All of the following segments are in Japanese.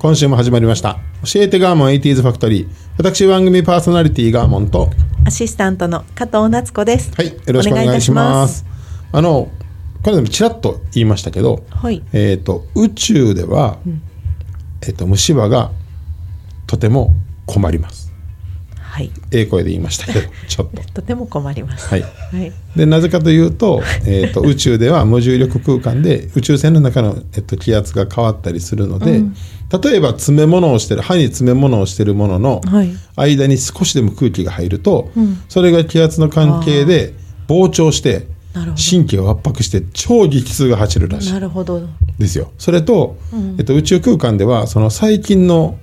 今週も始まりました教えてガーモン 80s ファクトリー私番組パーソナリティガーモンとアシスタントの加藤夏子です。はい、よろしくお願いします。あの、これでもちらっと言いましたけど、はいえっ、と、宇宙では、えっ、と、虫歯がとても困ります。はい。ええ声で言いましたけど、ちょっと。とても困ります。はい。はい。で、なぜかというと、えっ、と、宇宙では無重力空間で宇宙船の中の、えっと、気圧が変わったりするので、例えば詰め物をしてる、歯に詰め物をしてるもののはい間に少しでも空気が入ると、それが気圧の関係で膨張して、神経を圧迫して超激痛が走るらしいなるほど。ですよ。それと、えっと、宇宙空間ではその細菌の、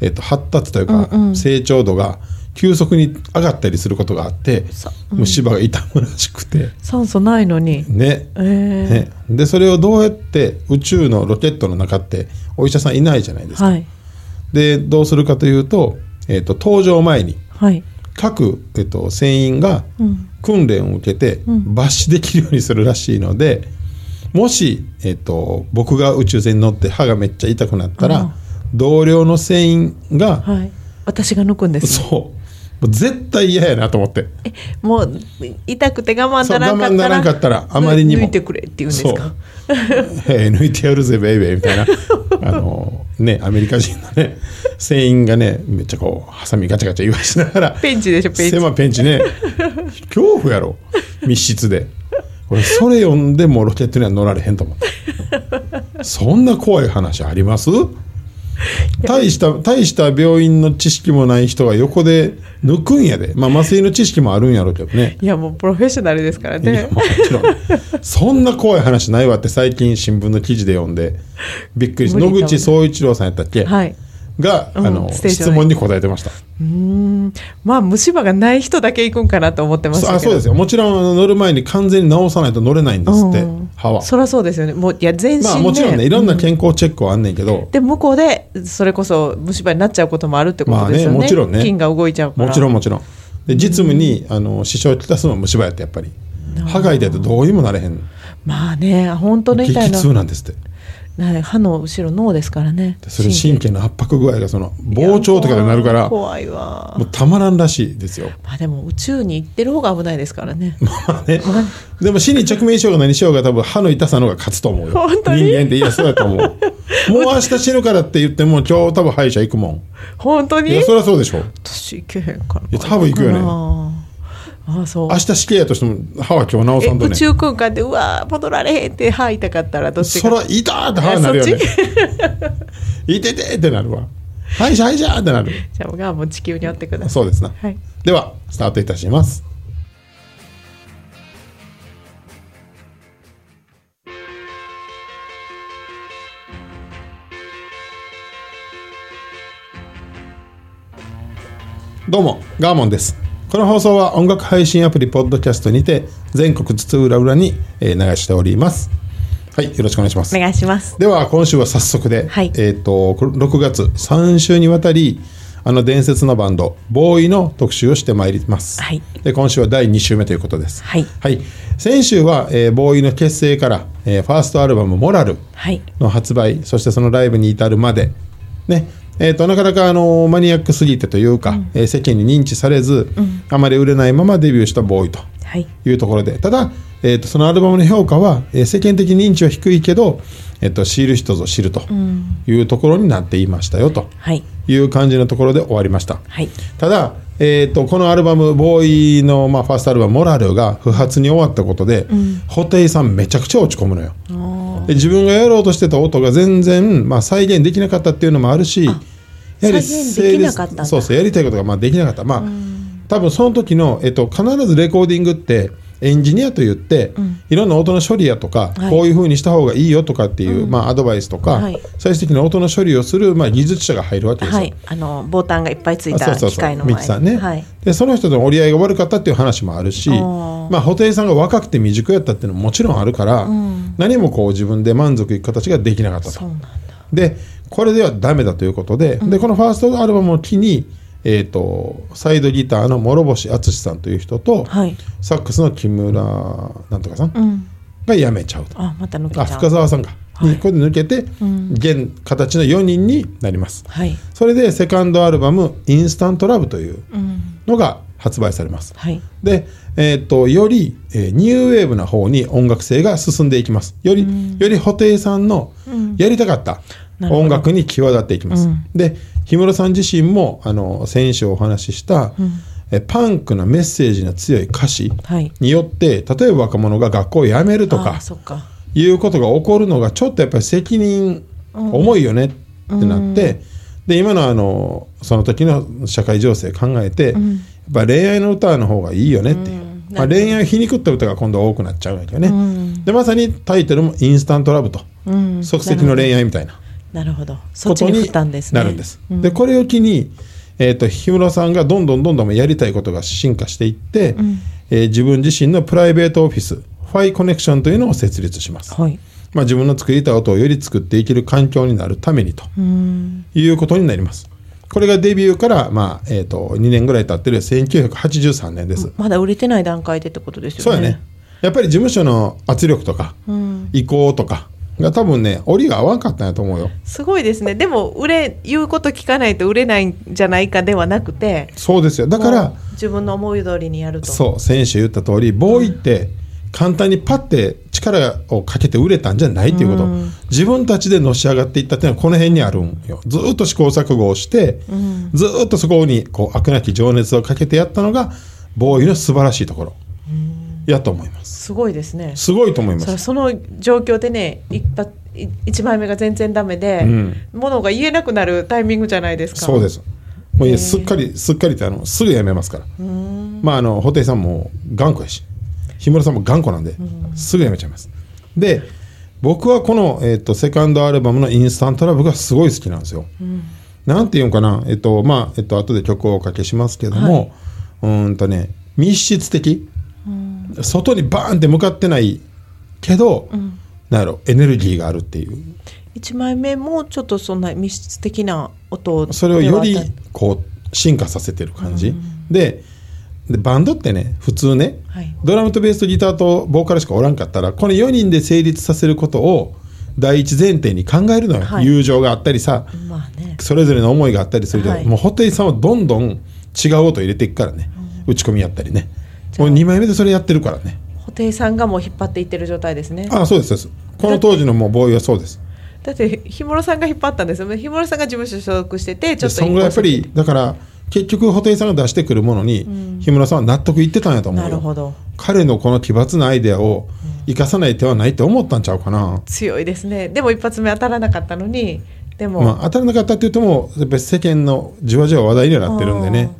えっと、発達というか、成長度が急速に上がったりすることがあって、虫歯が痛むらしくて酸素ないのに。ねえねでそれをどうやって宇宙のロケットの中ってお医者さんいないじゃないですか。はい。でどうするかというと,、えっと登場前にはい。各、えっと、船員が訓練を受けて抜歯できるようにするらしいので、もし、えっと、僕が宇宙船に乗って歯がめっちゃ痛くなったら、同僚の船員が、はい。私が抜くんです、ね。そうもう絶対嫌やなと思って。もう痛くて我慢ならんかったら。慢ならんかったらあまりにも。抜いてくれって言うんですか？えー抜いてやるぜベイベーみたいな。あのねアメリカ人のね船員がねめっちゃこうハサミガチャガチャ言わしながら。ペンチでしょペンチ。狭いペンチね。恐怖やろ。密室で。俺それ読んでもうロケットには乗られへんと思った。そんな怖い話あります？大した大した病院の知識もない人が横で抜くんやで。まあ麻酔の知識もあるんやろうけどね。いやもうプロフェッショナルですからね。もちろん。そんな怖い話ないわって最近新聞の記事で読んで。びっくりして野口聡一郎さんやったっけ、はい。が、うんあの質問に答えてました。うーん。まあ虫歯がない人だけ行くんかなと思ってましたけど。そあそうですよ。もちろん乗る前に完全に直さないと乗れないんですって、うん。歯は。そりゃそうですよね。もういや全身で。まあもちろんねいろんな健康チェックはあんねんけど、で向こうでそれこそ虫歯になっちゃうこともあるってことですよね,、まあねもちろんね。菌が動いちゃうから。もちろんもちろん。で実務に、あの支障をきたすのは虫歯やってやっぱり。歯が痛いとどうにもなれへん。まあね本当の痛い激の痛なんですってな歯の後ろ脳ですからね。でそれ神経の圧迫具合がその膨張とかでなるからも怖いわ。うたまらんらしいですよ。まあでも宇宙に行ってる方が危ないですからね。まあね、でも死に直面しようが何しようが多分歯の痛さの方が勝つと思うよ。本当に？人間っていやそうやと思う。もう明日死ぬからって言っても今日多分歯医者行くもん。本当に？いやそりゃそうでしょ。私行けへんから。いや多分行くよねああそう。明日死刑やとしても歯は今日治えさんとね。宇宙空間でうわ戻られへんって歯痛かったらどっちが？そら痛ーって歯になるよね。いててってなるわ。歯医者歯医者ってなる。じゃあがもう地球に寄ってください。そうですな、はい。ではスタートいたします。どうもガーモンですこの放送は音楽配信アプリポッドキャストにて全国津々浦々にえー流しております。はいよろしくお願いします。お願いします。では今週は早速で、はい。えっ、とこれ6月3週にわたりあの伝説のバンドボーイの特集をしてまいります、はい。で今週は第2週目ということです。はい。先週は、えーボーイの結成から、えーファーストアルバム「モラルはい。の発売そしてそのライブに至るまでねえー、となかなかあのマニアックすぎてというか、えー世間に認知されず、あまり売れないままデビューしたボーイとはい。いうところで。ただ、えー、とそのアルバムの評価は、えー世間的認知は低いけど、えー、と知る人ぞ知るというところになっていましたよとはい。いう感じのところで終わりました。はい。ただ、えー、とこのアルバムボーイの、まあ、ファーストアルバム「モラル」が不発に終わったことで、布袋さんめちゃくちゃ落ち込むのよ。で自分がやろうとしてた音が全然、まあ、再現できなかったっていうのもあるしやはり再現できなかったそうそうやりたいことがまあできなかった。まあ多分その時の、えっと、必ずレコーディングってエンジニアと言って、いろんな音の処理やとか、はい。こういうふうにした方がいいよとかっていう、まあ、アドバイスとか、はい。最終的な音の処理をする、まあ、技術者が入るわけですよ。はい、あのボタンがいっぱいついたあそうそうそう。機械の前ミキさんね、はい、でその人との折り合いが悪かったっていう話もあるし、ー。まあ、布袋さんが若くて未熟やったっていうのももちろんあるから、何もこう自分で満足いく形ができなかったと。そうなんだ。でこれではダメだということで,、でこのファーストアルバムを機に、えー、とサイドギターの諸星敦さんという人と、はい。サックスの木村なんとかさんうん。が辞めちゃうと。あまた抜けあう。深澤さんか、にこれで抜けて、現形の4人になります。はい。それでセカンドアルバム「インスタントラブというのが発売されます。はい。で、えー、とより、えーニューウェーブな方に音楽性が進んでいきます。より、より布袋さんのやりたかった音楽に際立っていきます。で氷室さん自身もあの先週お話しした、えパンクなメッセージの強い歌詞はい。によって例えば若者が学校を辞めるとあか。いうことが起こるのがちょっとやっぱり責任重いよねってなって、で今のあのその時の社会情勢考えて、やっぱ恋愛の歌の方がいいよねっていう、まあ、恋愛を皮肉った歌が今度は多くなっちゃうんだけどね、でまさにタイトルも「インスタントラブ」と、うん。即席の恋愛みたいななるほどそっちにことに振ったんですねなるんです。でこれを機に、えー、と氷室さんがどんどんどんどんやりたいことが進化していって、えー自分自身のプライベートオフィスファイコネクションというのを設立します。はいまあ、自分の作りたい音をより作っていける環境になるためにということになります。これがデビューから、まあえー、と2年ぐらい経ってる1983年です。まだ売れてない段階でってことですよねそうやね。やっぱり事務所の圧力とか、意向とかが多分ね折が合わんかったんやと思うよ。すごいですね。でも売れ言うこと聞かないと売れないんじゃないかではなくてそうですよ。だから自分の思い通りにやると。そう先週言った通りボーイって簡単にパッて力をかけて売れたんじゃないっていうこと、自分たちでのし上がっていったっていうのはこの辺にあるんよ。ずーっと試行錯誤をして、ずーっとそこにこう飽くなき情熱をかけてやったのがボーイの素晴らしいところやと思います。すごいですね。すごいと思います。そその状況でね一発い一枚目が全然ダメで、ん。ものが言えなくなるタイミングじゃないですか。そうです。もういやすっかりすっかりってあのすぐやめますから。まああの布袋さんも頑固やし氷室さんも頑固なんで、すぐやめちゃいます。で僕はこの、えっとセカンドアルバムの「インスタントラブ」がすごい好きなんですよ、なんていうんかな？えっとまあえっと後で曲をおかけしますけども、うーんとね密室的、外にバーンって向かってないけど、なんやろエネルギーがあるっていう。一枚目もちょっとそんな密室的な音それをよりこう進化させてる感じ、ででバンドってね普通ね、はい。ドラムとベースとギターとボーカルしかおらんかったらこの4人で成立させることを第一前提に考えるのよ、はい。友情があったりさたまあね。それぞれの思いがあったりするけど、はい。もう布袋さんはどんどん違う音入れていくからね、打ち込みやったりねもう2枚目でそれやってるからね。布袋さんがもう引っ張っていってる状態ですね。ああそうですそうです。この当時のもうボーイはそうです。だって氷室さんが引っ張ったんですよね。氷室さんが事務所所属しててちょっとでそんぐらいやっぱりだから結局布袋さんが出してくるものに、氷室さんは納得いってたんやと思うよ。なるほど。彼のこの奇抜なアイデアを生かさない手はないって思ったんちゃうかな、強いですね。でも一発目当たらなかったのにでも、まあ、当たらなかったって言ってもやっぱり世間のじわじわ話題にはなってるんでね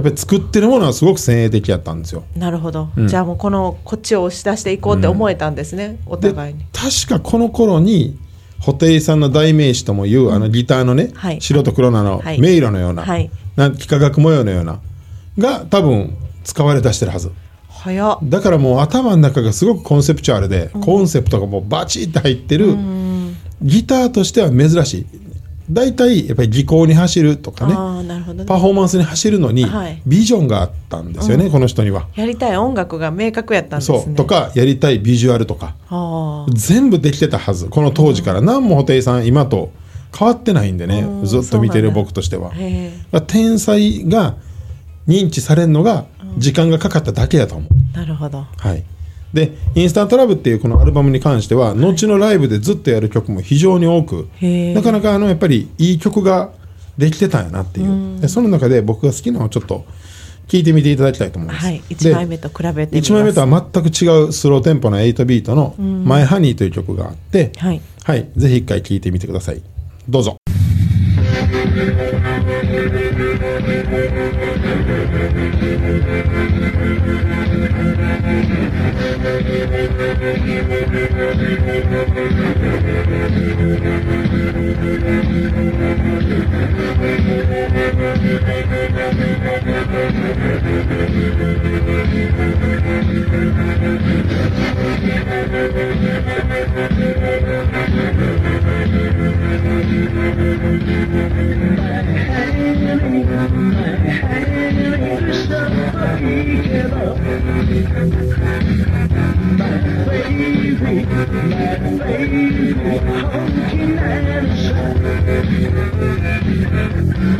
やっぱり作ってるものはすごく先鋭的やったんですよ。なるほど、じゃあもうこのこっちを押し出していこうって思えたんですね、おで互いに。確かこの頃に布袋さんの代名詞ともいう、あのギターのね、はい。白と黒なの、はい。迷路のような,、はい。なん幾何学模様のようなが多分使われ出してるはず。早っ。だからもう頭の中がすごくコンセプチュアルで、コンセプトがもうバチッと入ってる、ギターとしては珍しい大体やっぱり技巧に走るとかねね。パフォーマンスに走るのにはい。ビジョンがあったんですよね、この人には。やりたい音楽が明確やったんですね。そう。とかやりたいビジュアルとか。全部できてたはずこの当時から。何も布袋さん今と変わってないんでねうんずっと見てる僕としては。天才が認知されるのが時間がかかっただけやと思う。なるほど。はい、で「インスタントラブ」っていうこのアルバムに関しては後のライブでずっとやる曲も非常に多くなかなかあのやっぱりいい曲ができてたんやなっていう。でその中で僕が好きなのをちょっと聴いてみていただきたいと思います。はい。で1枚目と比べてみます。1枚目とは全く違うスローテンポな8ビートの「マイハニーという曲があって、はい。はい、ぜひ一回聴いてみてください。どうぞ。「I'm together. Thank you. honky.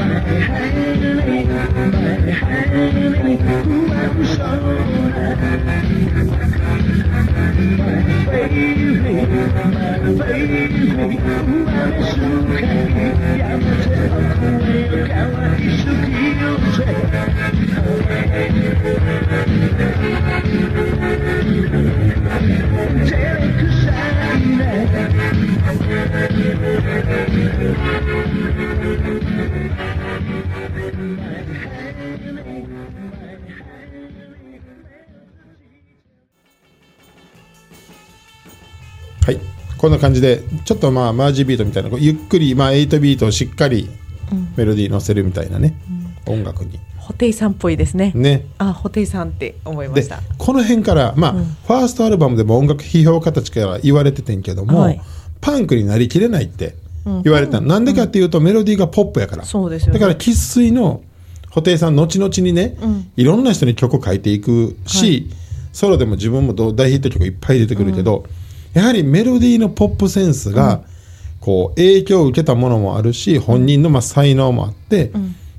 My honey, my honey, I'm My baby, my baby, I'm はい。こんな感じでちょっとまあマージビートみたいなゆっくりまあ8ビートをしっかりメロディー乗せるみたいなね、音楽にホテイさんっぽいですね。ね。あ、ホテイさんって思いまでした。この辺からまあ、ファーストアルバムでも音楽批評家たちから言われててんけども、はい。パンクになりきれないって言われた。の、なんでかっていうとメロディーがポップやから。そうですよね。だから生粋の布袋さん後々にね、いろんな人に曲を書いていくし、ソロでも自分もど大ヒット曲いっぱい出てくるけど、やはりメロディーのポップセンスが、こう影響を受けたものもあるし本人のまあ才能もあって、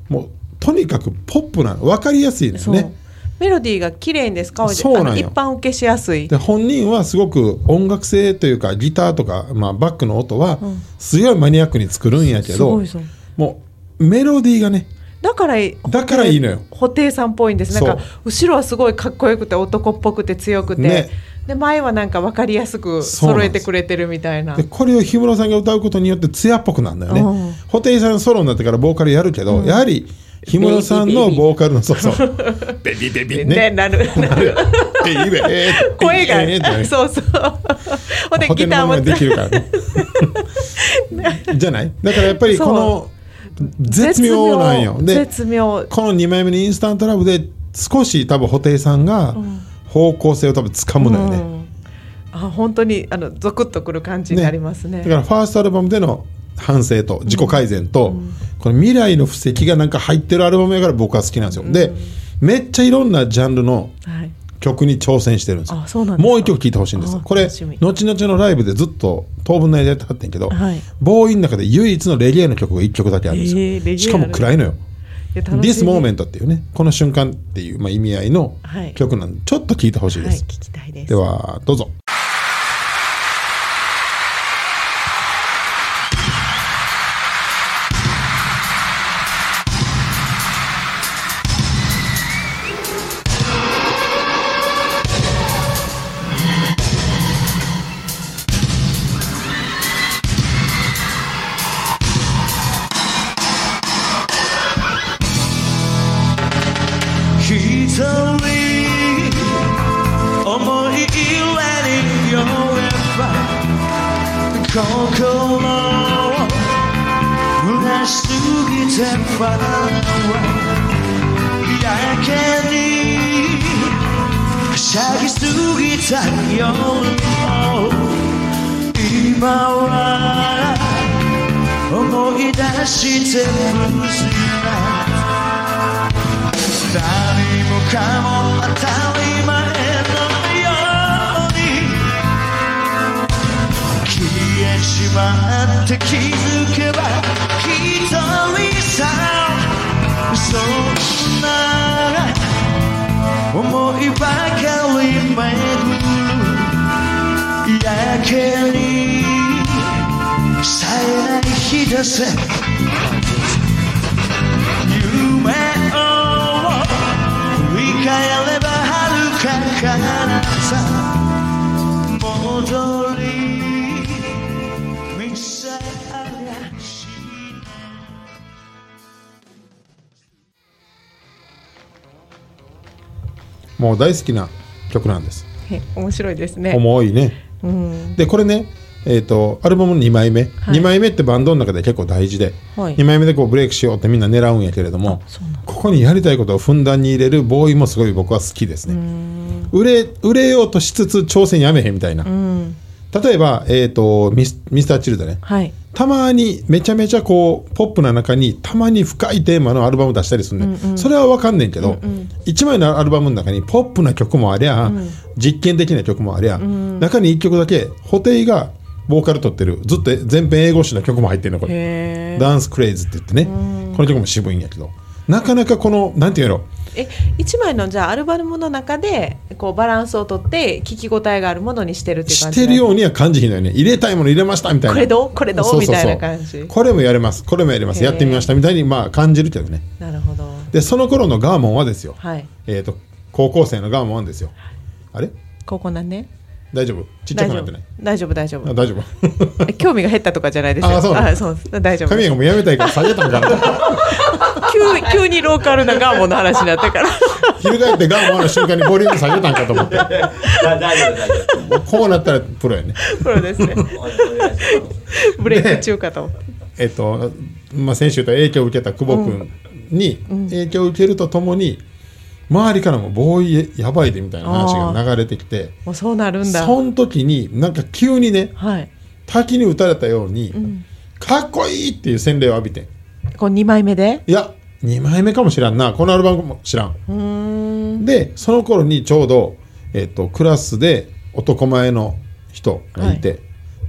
もうとにかくポップなの分かりやすいです。ね。メロディーが綺麗にですか？そうなん一般受けしやすい。で本人はすごく音楽性というかギターとか、まあ、バックの音はすごいマニアックに作るんやけど、う。もうメロディーがねだからいだからいいのよ。布袋さんっぽいんです。なんか後ろはすごいかっこよくて男っぽくて強くて、ね。で前はなんか分かりやすく揃えてくれてるみたいな。でこれを氷室さんが歌うことによって艶っぽくなるんだよね。うん。布袋さんソロになってからボーカルやるけど、やはり氷室さんのボーカルのそうそう。ベビーベビーね。ね。なる。なる。ベビーベ声が、ベビーベビーってね。そうそう。ほんでギターもできるからね。じゃない？だからやっぱりこの絶妙なんよ。で絶妙。この2枚目のインスタントラブで少し多分布袋さんが方向性を多分掴むのよね、うん。あ本当にあのゾクッとくる感じになりますね。だからファーストアルバムでの反省と自己改善と、この未来の布石がなんか入ってるアルバムやから僕は好きなんですよ、でめっちゃいろんなジャンルのはい。曲に挑戦してるんですよ。あそうなんですかもう一曲聴いてほしいんです。これ後々のライブでずっと当分の間やってはってんけど、はい。ボーイの中で唯一のレゲエの曲が1曲だけあるんですよ、えーしかも暗いのよ。This Moment っていうねこの瞬間っていう、まあ、意味合いのはい。曲なんでちょっと聴いてほしいはいです、聞きたいです。ではどうぞ心を濡らしすぎてファンはやけにはしゃぎすぎた夜も今は思い出してるしな何もかも当たりまって気づけば一人さそんな思いばかり巡るやけにさえない日だせ夢を振り返れば遥か彼方。もう大好きな曲なんですへ面白いですね。重いねうん。でこれねえー、とアルバムの2枚目、はい2枚目ってバンドの中で結構大事で、はい2枚目でこうブレイクしようってみんな狙うんやけれどもここにやりたいことをふんだんに入れるボーイもすごい僕は好きですねうん。売れ売れようとしつつ挑戦やめへんみたいな、うん。例えば、えー、とミスミスターチルドねはい。たまにめちゃめちゃこうポップな中にたまに深いテーマのアルバム出したりするね、うんうん。それは分かんねんけど、うんうん。1枚のアルバムの中にポップな曲もありゃ、ん実験的な曲もありゃ、ん。中に1曲だけ布袋がボーカル取ってるずっと全編英語詞の曲も入ってるのこれ。ダンスクレイズって言ってね。この曲も渋いんやけど。なかなかこのなんていうのえ一枚のじゃあアルバムの中でこうバランスをとって聞き応えがあるものにしてるっていう感じしてるようには感じひんのよね。入れたいもの入れましたみたいな。これどう？これどう？みたいな感じ。これもやれます。これもやります。やってみましたみたいにまあ感じるけどね。なるほど。でその頃のガーモンはですよ、はい。えー、と高校生のガーモンはですよ。あれ？ここなんね大丈夫？ちっちゃ大丈夫くなってない？大丈夫。大丈夫あ大丈夫。え興味が減ったとかじゃないですよ。あそうあそう。です大丈夫。神谷がもうやめたいから下げたんかな。急急にローカルなガーモンの話になってから。翻ってガーモンの瞬間にボリューム下げたんかと思って。だ大丈夫大丈夫。こうなったらプロやね。プロですね。ブレイク中かとえっと、まあ、先週と影響を受けた久保君に影響を受けるとともに、周りからもボーイやばいでみたいな話が流れてきてもうそうなるんだ。その時になんか急にねはい。滝に打たれたように、ん。かっこいいっていう洗礼を浴びてこう2枚目で？いや2枚目かもしらんな。このアルバムも知らん。でその頃にちょうど、えっとクラスで男前の人がいて、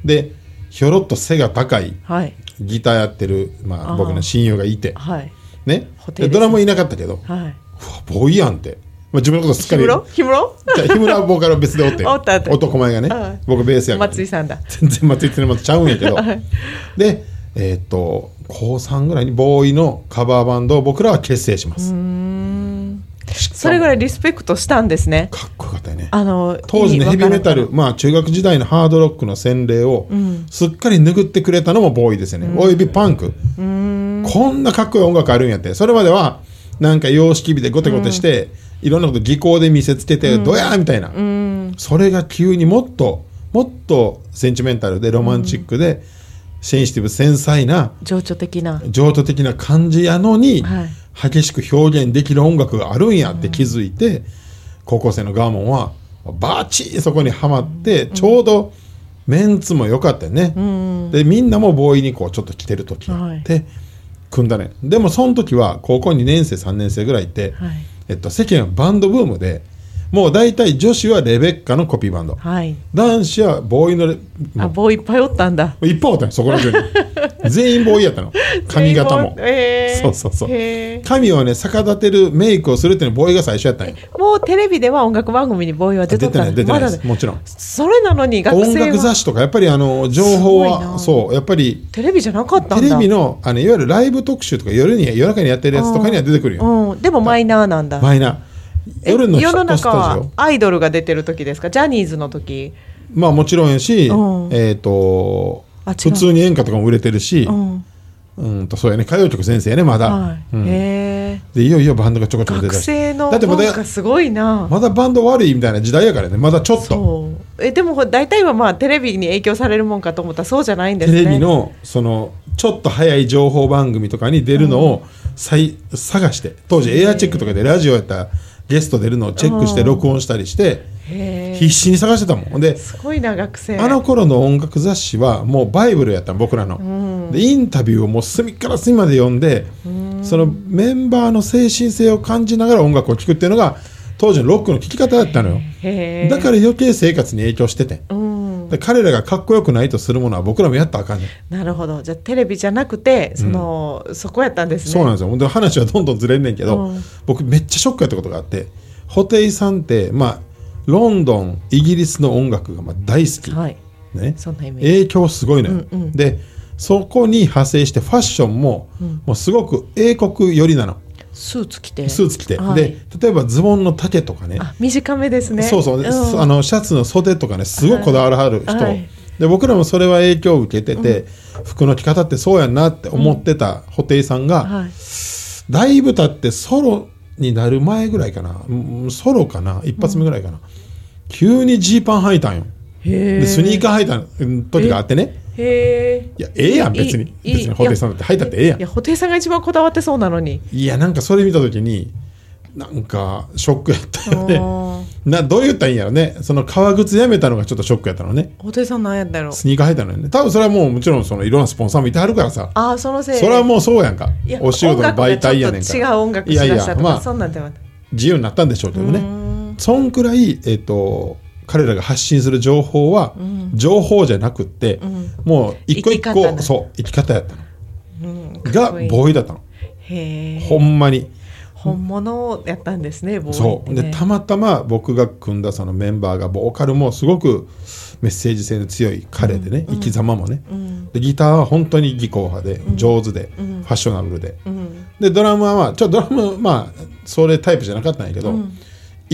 でひょろっと背が高いはい。ギターやってる、まあ、僕の親友がいてはい。ね。ね。でドラムいなかったけどはいボーイやんって、まあ、自分のことすっかり。氷室日村はボーカルは別でおって 男前がね、はい。僕ベースやから、松井さんだ。全然松井ってのもちゃうんやけど、はい。でえーっと高3ぐらいにボーイのカバーバンドを僕らは結成します、それぐらいリスペクトしたんですね。かっこよかったよね。あの当時のヘビーメタルまあ中学時代のハードロックの洗礼をん。すっかり拭ってくれたのもボーイですよね、およびパンク。こんなかっこいい音楽あるんやって。それまではなんか様式美でゴテゴテして、いろんなこと技巧で見せつけて、どやーみたいな、うん。それが急にもっともっとセンチメンタルでロマンチックで、センシティブ繊細な情緒的な。情緒的な感じやのに、はい。激しく表現できる音楽があるんやって気づいて、高校生のガーモンはバチーそこにはまって、ちょうどメンツも良かったよね、でみんなもボーイにこうちょっと来てる時があって、組んだね。でもその時は高校2年生3年生ぐらいって、はい。えっと、世間はバンドブームでもう大体女子はレベッカのコピーバンド。はい。男子はボーイのレあボーイいっぱいおったんだ。いっぱいおったよそこら中に全員ボーイやったの。髪型も。えー。そうそうそう。髪をね逆立てるメイクをするっていうのボーイが最初やったんよもうテレビでは音楽番組にボーイは出てない出てないでまもちろん。それなのに学音生は。楽雑誌とかやっぱりあの情報はな。そうやっぱり。テレビじゃなかったんテだレビのあのいわゆるライブ特集とか夜に夜中にやってるやつとかには出てくるよ。うん、でもマイナーなんだ。マイナー。え夜の世の中はオ。アイドルが出てる時ですか？ジャニーズの時。まあもちろんやし、うん。えっ、とあ違う。普通に演歌とかも売れてるし、うん。うんとそうやね。歌謡曲先生やねまだ、はい、うん。へえ。でいよいよバンドがちょこちょこ出学てき生のだってまだすごいな。まだバンド悪いみたいな時代やからね。まだちょっと。えでもほ大体はまあテレビに影響されるもんかと思ったらそうじゃないんですね。テレビのそのちょっと早い情報番組とかに出るのをさい探して。当時エアチェックとかでラジオやったらゲスト出るのをチェックして録音したりして必死に探してたもん。ですごいな学生。あの頃の音楽雑誌はもうバイブルやったの僕らの、でインタビューをもう隅から隅まで読んでそのメンバーの精神性を感じながら音楽を聴くっていうのが当時のロックの聴き方だったのよ。だから余計生活に影響してて。うんで彼らがかっこよくないとするものは僕らもやったらあかんねん。なるほど。じゃあテレビじゃなくてその、そこやったんですね。そうなんですよ。で話はどんどんずれんねんけど、うん。僕めっちゃショックやったことがあって布袋さんってまあロンドンイギリスの音楽がまあ大好き、はい。ね、そんなイメージ。影響すごいのよ、うんうん。でそこに派生してファッションも,、もうすごく英国寄りなのスーツ着て。スーツ着て、はい。で例えばズボンの丈とかね。あ短めですね。そうそう、ん。あのシャツの袖とかねすごいこだわらはる人、はい。で僕らもそれは影響を受けてて、服の着方ってそうやんなって思ってた布袋さんが、はい。だいぶ経ってソロになる前ぐらいかな。うんソロかな。一発目ぐらいかな、急にジーパン履いたんよ。へでスニーカー履いた時があってねへえいやええやん別に。別に布袋さんだって履いたってええやん。いや布袋さんが一番こだわってそうなのに。いやなんかそれ見た時になんかショックやったよね。あなどう言ったらいいんやろね。その革靴やめたのがちょっとショックやったのね。布袋さんなんやったろ。うスニーカー履いたのよね。多分それはもうもちろんそのいろんなスポンサーもいてはるからさ。ああそのせい。それはもうそうやんか。お仕事の媒体やねんか違う音楽しだしたとかいやいやまあそんなんでは自由になったんでしょうけどね。そんくらい、えっと彼らが発信する情報は、情報じゃなくって、もう一個一個そう生き方やったの。うんがボーイだったの。へえほんまに。本物やったんですねボーイってそう。ねでたまたま僕が組んだそのメンバーがボーカルもすごくメッセージ性の強い彼でね、生き様もね、でギターは本当に技巧派で上手で、ファッショナブルで、うん。でドラムはまあちょっとドラムまあそれタイプじゃなかったんやけど、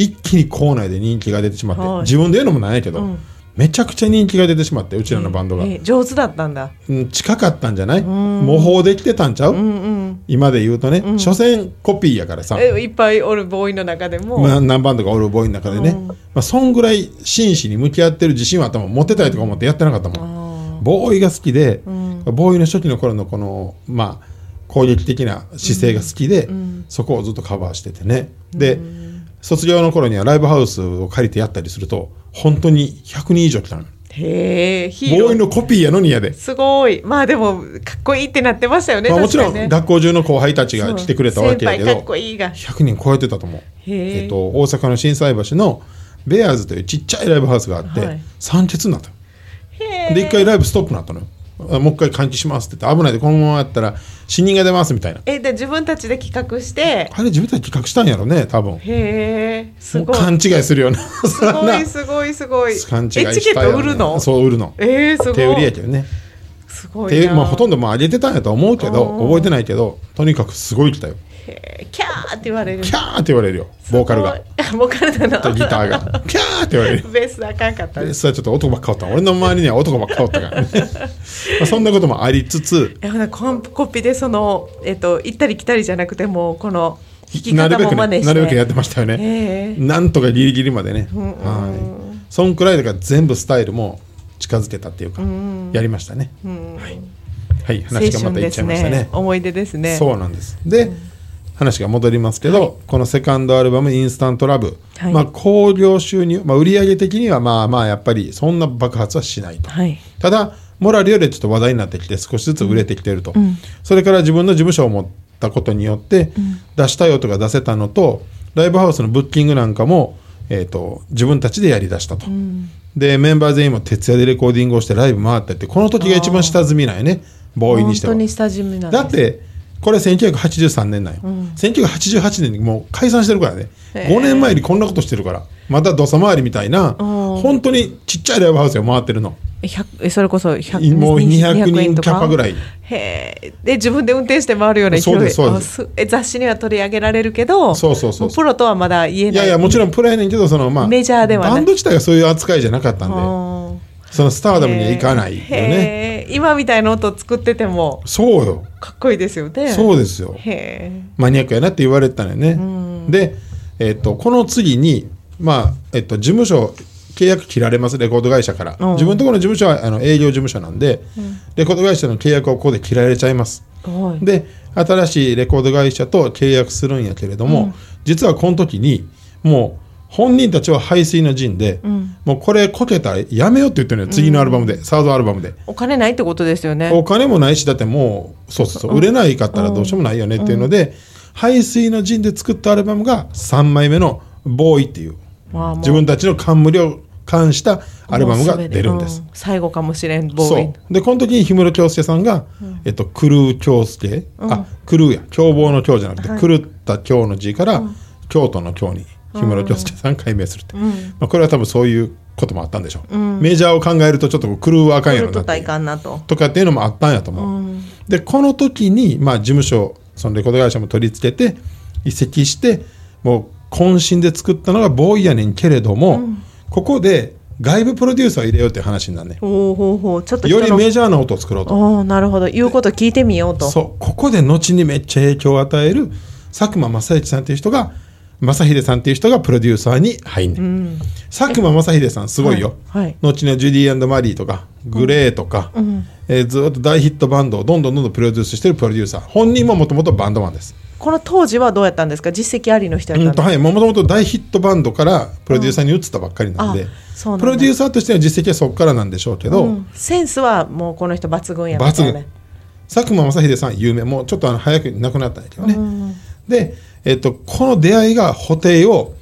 一気に校内で人気が出てしまって、はい。自分で言うのもなんやけど、うん。めちゃくちゃ人気が出てしまってうちらのバンドが、えー上手だったんだ。うん近かったんじゃない、模倣できてたんちゃう、うんうん。今で言うとね、所詮コピーやからさ、えいっぱいおるボーイの中でも、まあ、何バンドかおるボーイの中でね、うん。まあ、そんぐらい真摯に向き合ってる自信はあったもん。持ってたいとか思ってやってなかったもん、あボーイが好きで、ん。ボーイの初期の頃のこのまあ攻撃的な姿勢が好きで、ん。そこをずっとカバーしててね。で、卒業の頃にはライブハウスを借りてやったりすると本当に100人以上来たの。へえボーイのコピーやのにやで、すごい。まあでもかっこいいってなってましたよね、まあ、もちろん学校中の後輩たちが来てくれたわけやけ先輩かっどこいいが。100人超えてたと思う。へええっと、大阪の心斎橋のベアーズというちっちゃいライブハウスがあって、はい。三欠になったへえで一回ライブストップになったのよ。あもう一回換気しますって言って危ないでこのままやったら死人が出ますみたいな。えで自分たちで企画して？あれ自分たち企画したんやろね多分。へえすごい。勘違いするような。すごいすごいすごい。勘違いしたよ、ね、えチケット売るの？そう売るの。えー、すごい。手売りやけどね。すごいまあ、ほとんどもう上げてたんやと思うけどうん。覚えてないけどとにかくすごい来たよキャーって言われる。キャーって言われるよ。ボーカルが。ボーカルだとな。ギターが。キャーって言われるベースあかんかった。ですでそれはちょっと男ばっかおった。俺の周りには男ばっかおったから、ね まあ、そんなこともありつつ。コンコピでそのえっと行ったり来たりじゃなくてもうこの弾き方なるべくも真似して。ねなるべくやってましたよね。へえ。なんとかギリギリまでね、んうんはい。そんくらいだから全部スタイルも近づけたっていうか、ん。やりましたね、うん。はい。青話がまたいっちゃいましたね。ね。思い出ですね。そうなんです。で、話が戻りますけど、このセカンドアルバム「インスタントラブ」はい。まあ興行収入、まあ、売上的にはまあまあやっぱりそんな爆発はしないと。はい。ただモラルよりちょっと話題になってきて少しずつ売れてきてると、それから自分の事務所を持ったことによって、出したい音が出せたのとライブハウスのブッキングなんかも、えー、と自分たちでやりだしたと、でメンバー全員も徹夜でレコーディングをしてライブ回ったってこの時が一番下積みなんよね。ボーイにしては。だってこれ1983年なんよ、1988年にもう解散してるからね。へー。5年前にこんなことしてるからまた土佐回りみたいな本当にちっちゃいライブハウスを回ってるの。え100えそれこそ100もう200人キャパぐらい。へえで自分で運転して回るような勢い。そうですそうです。あえ雑誌には取り上げられるけどそうそうそう。そうもプロとはまだ言えない。いやいやもちろんプロやねんけどそのまあメジャーではバンド自体がそういう扱いじゃなかったんで。うんそのスターダムにはいかないよね。今みたいな音作っててもそうよ。かっこいいですよね。そうですよ。へえマニアックやなって言われてたのよね、で、えっとこの次にまあえっと事務所契約切られますレコード会社から、うん。自分のところの事務所はあの営業事務所なんで、レコード会社の契約をここで切られちゃいます。はい。で新しいレコード会社と契約するんやけれども、実はこの時にもう本人たちは排水の陣で、もうこれこけたらやめようって言ってるのよ次のアルバムで、サードアルバムで。お金ないってことですよね。お金もないしだってもうそうそうそう売れないかったらどうしようもないよねっていうので、排水の陣で作ったアルバムが3枚目の「ボーイ」っていう自分たちの冠を冠したアルバムが出るんです。最後かもしれんボーイ。でこの時に氷室京介さんが、えっと、クルー京介、あクルーや凶暴の京じゃなくて、狂った京の字から、京都の京に氷室京介さん改名するって、まあ、これは多分そういうこともあったんでしょう、メジャーを考えるとちょっとクルーはあかんやろなとと。とかっていうのもあったんやと思う、でこの時に、まあ、事務所そのレコード会社も取り付けて移籍してもう渾身で作ったのがボーイやねんけれども、ここで外部プロデューサーを入れようっていう話になるねほうほうほう。ちょっとよりメジャーな音を作ろうと。なるほど。言うこと聞いてみようと。そう。ここで後にめっちゃ影響を与える佐久間正幸さんっていう人が正秀さんっていう人がプロデューサーに入んねん、佐久間正秀さんすごいよ、はい。はい。後のジュディマリーとかグレーとか、えーずっと大ヒットバンドをどんどんどんどんプロデュースしてるプロデューサー。本人ももともとバンドマンです。この当時はどうやったんですか？実績ありの人やったんですか、うんとはい、もともと大ヒットバンドからプロデューサーに移ったばっかりなんで、うんプロデューサーとしての実績はそこからなんでしょうけど、うん。センスはもうこの人抜群やみたいな抜群。佐久間正秀さん有名。もうちょっとあの早く亡くなったんだけどね、で、えっとこの出会いが布袋を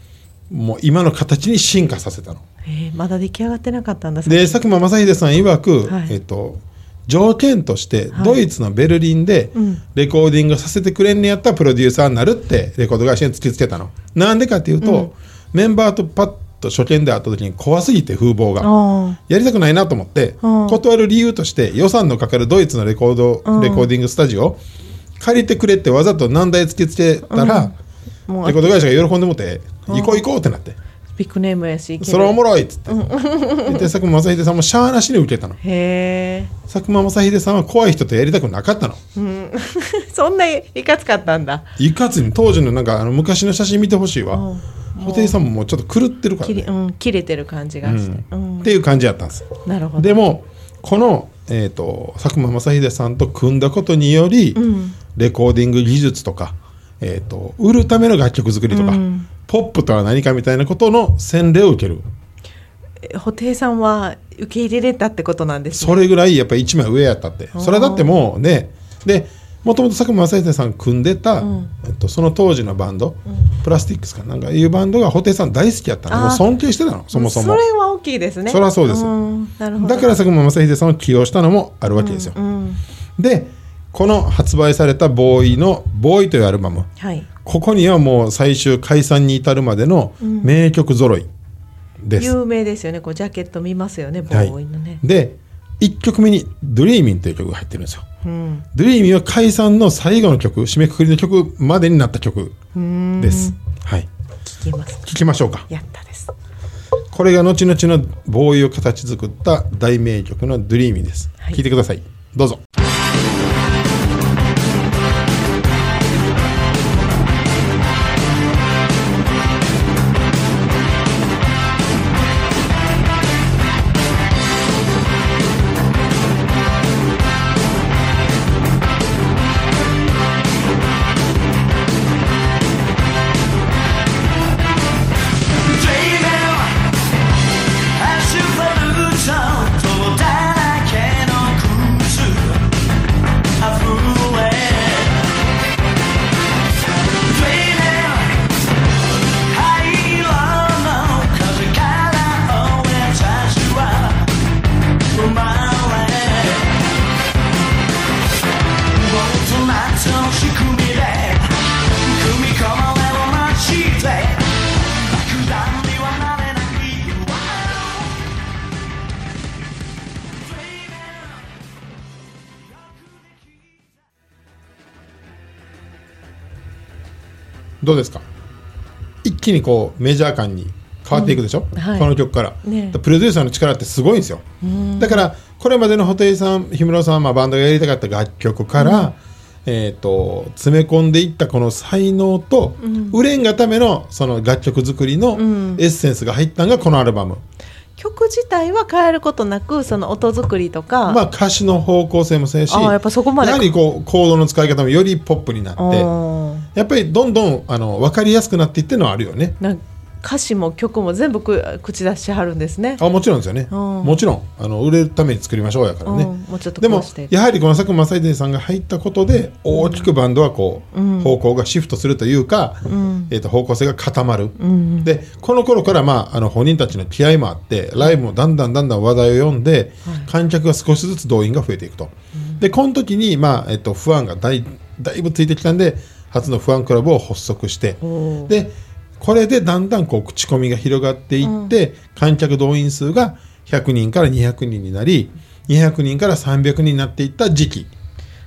もう今の形に進化させたの。えーまだ出来上がってなかったんだ。で佐久間正秀さん曰く、はい。えっと条件としてはい。ドイツのベルリンでうん。レコーディングさせてくれんねやったらプロデューサーになるってレコード会社に突きつけたの。なんでかっていうと、うん。メンバーとパッと初見で会った時に怖すぎて風貌が。あやりたくないなと思ってうん。断る理由として予算のかかるドイツのレコードうん。レコーディングスタジオ借りてくれってわざと難題突きつけたら、もうレコード会社が喜んでもって行こう行こうってなって。ビッグネームやしそれおもろいっつって。で佐久間正秀さんもしゃあなしに受けたの。へえ佐久間正秀さんは怖い人とやりたくなかったの。そんないかつかったんだ。いかつに当時のなんかあの昔の写真見てほしいわ。うん。布袋さんももうちょっと狂ってるからね、うん、切れてる感じがして、うん。っていう感じやったんです。なるほど。でもこの、えー、と佐久間正秀さんと組んだことにより、んレコーディング技術とか、えー、と売るための楽曲作りとか、うん。ポップとは何かみたいなことの洗礼を受ける。え布袋さんは受け入れれたってことなんですね。それぐらいやっぱり一枚上やったって。それはだってもうねでもともと佐久間正秀さん組んでた、ん。えっと、その当時のバンド、プラスティックスかなんかいうバンドが布袋さん大好きやったの。尊敬してたのそもそも。それは大きいですね。そりゃそうですん。なるほど。だから佐久間正秀さんを起用したのもあるわけですよ、うん。でこの発売されたボーイの「ボーイというアルバム。はい。ここにはもう最終解散に至るまでの名曲揃いです、有名ですよね。こうジャケット見ますよねボはい。ーイのね、で1曲目に「Dreaming」という曲が入ってるんですよ。うん、Dreaming は解散の最後の曲締めくくりの曲までになった曲うん。ですはい。聞きます。聴きましょうか。やったです。これが後々のボーイを形作った大名曲の「Dreaming」です。はい。聴いてください。どうぞ気にこうメジャー感に変わっていくでしょ、うん。はい。この曲から、ね。プロデューサーの力ってすごいんですよ。だからこれまでの布袋さん氷室さんはまあバンドがやりたかった楽曲から、えー、と詰め込んでいったこの才能と、売れんがためのその楽曲作りのん。エッセンスが入ったのがこのアルバム、曲自体は変えることなくその音作りとか、まあ歌詞の方向性もそうやしやっぱそこまで。やはりこうコードの使い方もよりポップになってうんやっぱりどんどんあの分かりやすくなっていってるのはあるよね。な歌詞も曲も全部く口出しはるんですね。あもちろんですよね、うん。もちろん。あの売れるために作りましょうやからね、うん。もうちょっとでもやはりこの佐久間正秀さんが入ったことで大きくバンドはこう、うん方向がシフトするというか、ん。えー、と方向性が固まる、うん。でこの頃から、まあ、あの本人たちの気合もあってライブもだんだんだんだん話題を読んで、観客が少しずつ動員が増えていくと、でこの時に、まあえっとファンがだいだいぶついてきたんで初のファンクラブを発足して。でこれでだんだんこう口コミが広がっていって、観客動員数が100人から200人になり200人から300人になっていった時期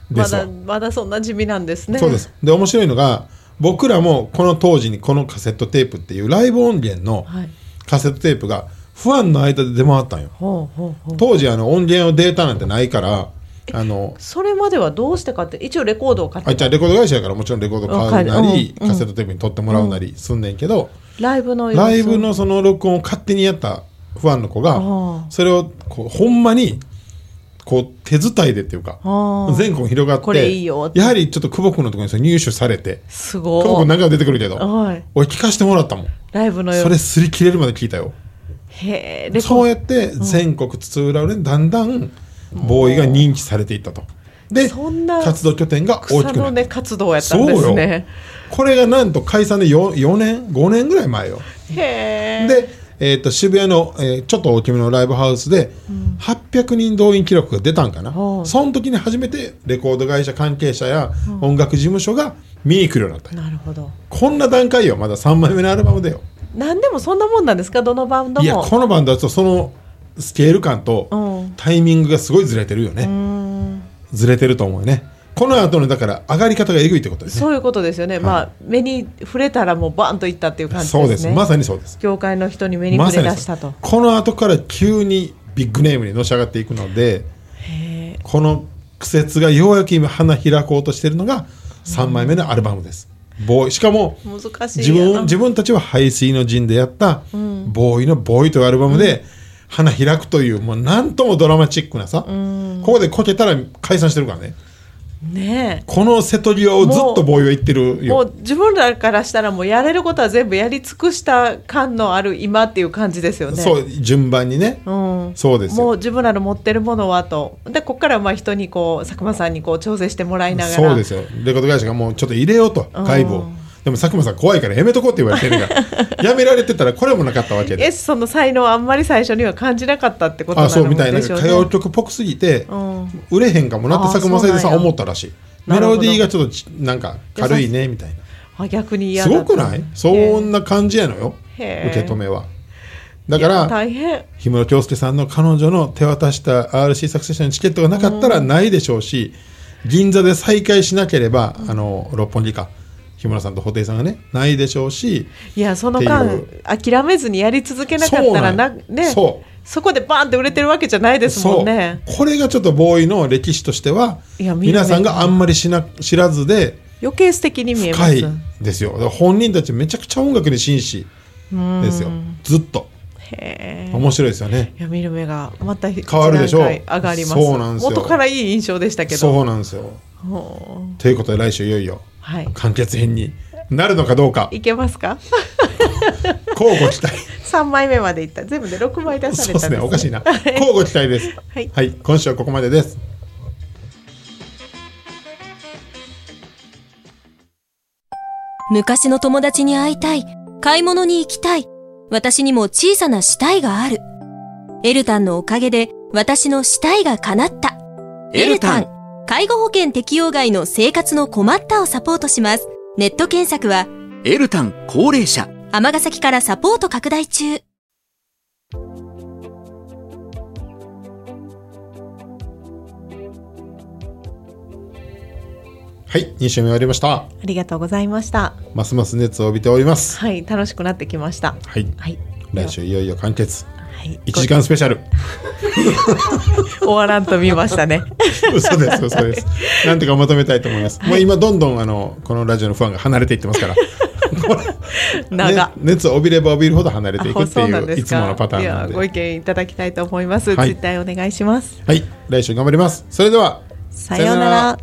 でまだまだそんな地味なんですね。そうですで面白いのが僕らもこの当時にこのカセットテープっていうライブ音源のはい。カセットテープがファンの間で出回ったんよほうほうほう。当時あの音源のデータなんてないから あのそれまではどうしてかって一応レコードを買って。あじゃあレコード会社やからもちろんレコード買うなり、うん。カセットテープに撮ってもらうなりすんねんけど、ライブのライブのその録音を勝手にやったファンの子がそれをこうほんまにこう手伝いでっていうか全国に広がっていいよやはりちょっと久保君のところに入手されてす久保ごい君何回も出てくるけどはい。俺聞かせてもらったもん。ライブのそれ擦り切れるまで聞いたよ。へえそうやって全国津々浦々でだんだんボーイが認知されていったと。で活動拠点が大草きくなった活動やったんですね。これがなんと解散で 4, 4年5年ぐらい前よ。へえ。で、えー、と渋谷の、えーちょっと大きめのライブハウスで800人動員記録が出たんかな、はい。その時に初めてレコード会社関係者や音楽事務所が見に来るようになった。んよなるほど。こんな段階よ。まだ3枚目のアルバムでよ。何でもそんなもんなんですか？どのバンドも。いやこのバンドはちょっとそのスケール感とうん。タイミングがすごいずれてるよね、うーん。ずれてると思うよね。この後のだから上がり方がえぐいってことですね。そういうことですよね、まあ目に触れたらもうバンといったっていう感じですね。そうです。まさにそうです。業界の人に目にま触れ出したと、この後から急にビッグネームにのし上がっていくのでこの苦節がようやく今花開こうとしてるのが3枚目のアルバムです、ボーイ。しかも難しい自分自分たちは排水の陣でやった「ボーイのボーイ」というアルバムで花開くというもうなんともドラマチックなさ、ここでこけたら解散してるからね。ねこの瀬戸際をずっとボーイは言ってるえもよう自分らからしたらもうやれることは全部やり尽くした感のある今っていう感じですよね。そう順番にね、うん、そうですよ。もう自分らの持ってるものはと。でここからまあ人にこう佐久間さんにこう調整してもらいながら。そうですよ。レコード会社がもうちょっと入れようと外部を。うんでも佐久間さん怖いからやめとこうって言われてるから やめられてたらこれもなかったわけで。えその才能あんまり最初には感じなかったってことなあそうのみたいな。でしょう歌謡ね。曲っぽくすぎてうん。売れへんかもなってあ佐久間さんでさんや思ったらしい。メロディーがちょっとちなんか軽いねみたいあ逆に嫌なすごくない？そんな感じやのよ受け止めは。だから大変。氷室京介さんの彼女の手渡した RC サクセッションのチケットがなかったらないでしょうし、銀座で再会しなければ、あの六本木か氷室さんと布袋さんがねないでしょうしいやそのっ間諦めずにやり続けなかったらなねそこでバーンって売れてるわけじゃないですもんね。これがちょっとボーイの歴史としてはいや皆さんがあんまりしな知らずで余計素敵に見えます。深いですよ。本人たちめちゃくちゃ音楽に真摯ですよ。ずっと。面白いですよね。いや見る目がまた変変わるでしょう。上がります。そうなんですよ。元からいい印象でしたけど。そうなんですよ。ということで来週いよいよはい。完結編になるのかどうか。いけますか？交互期待。3枚目までいった。全部で6枚出さそうれたんです、ですね。おかしいな。交互期待です。はい。はい。今週はここまでです。昔の友達に会いたい。買い物に行きたい。私にも小さな死体がある。エルタンのおかげで私の死体が叶った。エルタン介護保険適用外の生活の困ったをサポートします。ネット検索はエルタン高齢者。尼崎からサポート拡大中。はい2週目終わりました。ありがとうございました。ますます熱を帯びております。はい楽しくなってきました。はい。はい。来週いよいよ完結。はい1時間スペシャル。終わらんと見ましたね。嘘です嘘です。なんとかまとめたいと思います、もう今どんどんあのこのラジオのファンが離れていってますから。長。ね、熱を帯びれば帯びるほど離れていくあっていういつものパターンなんで。ご意見いただきたいと思います、はい。ツイッターお願いします。はい来週頑張ります。それではさようなら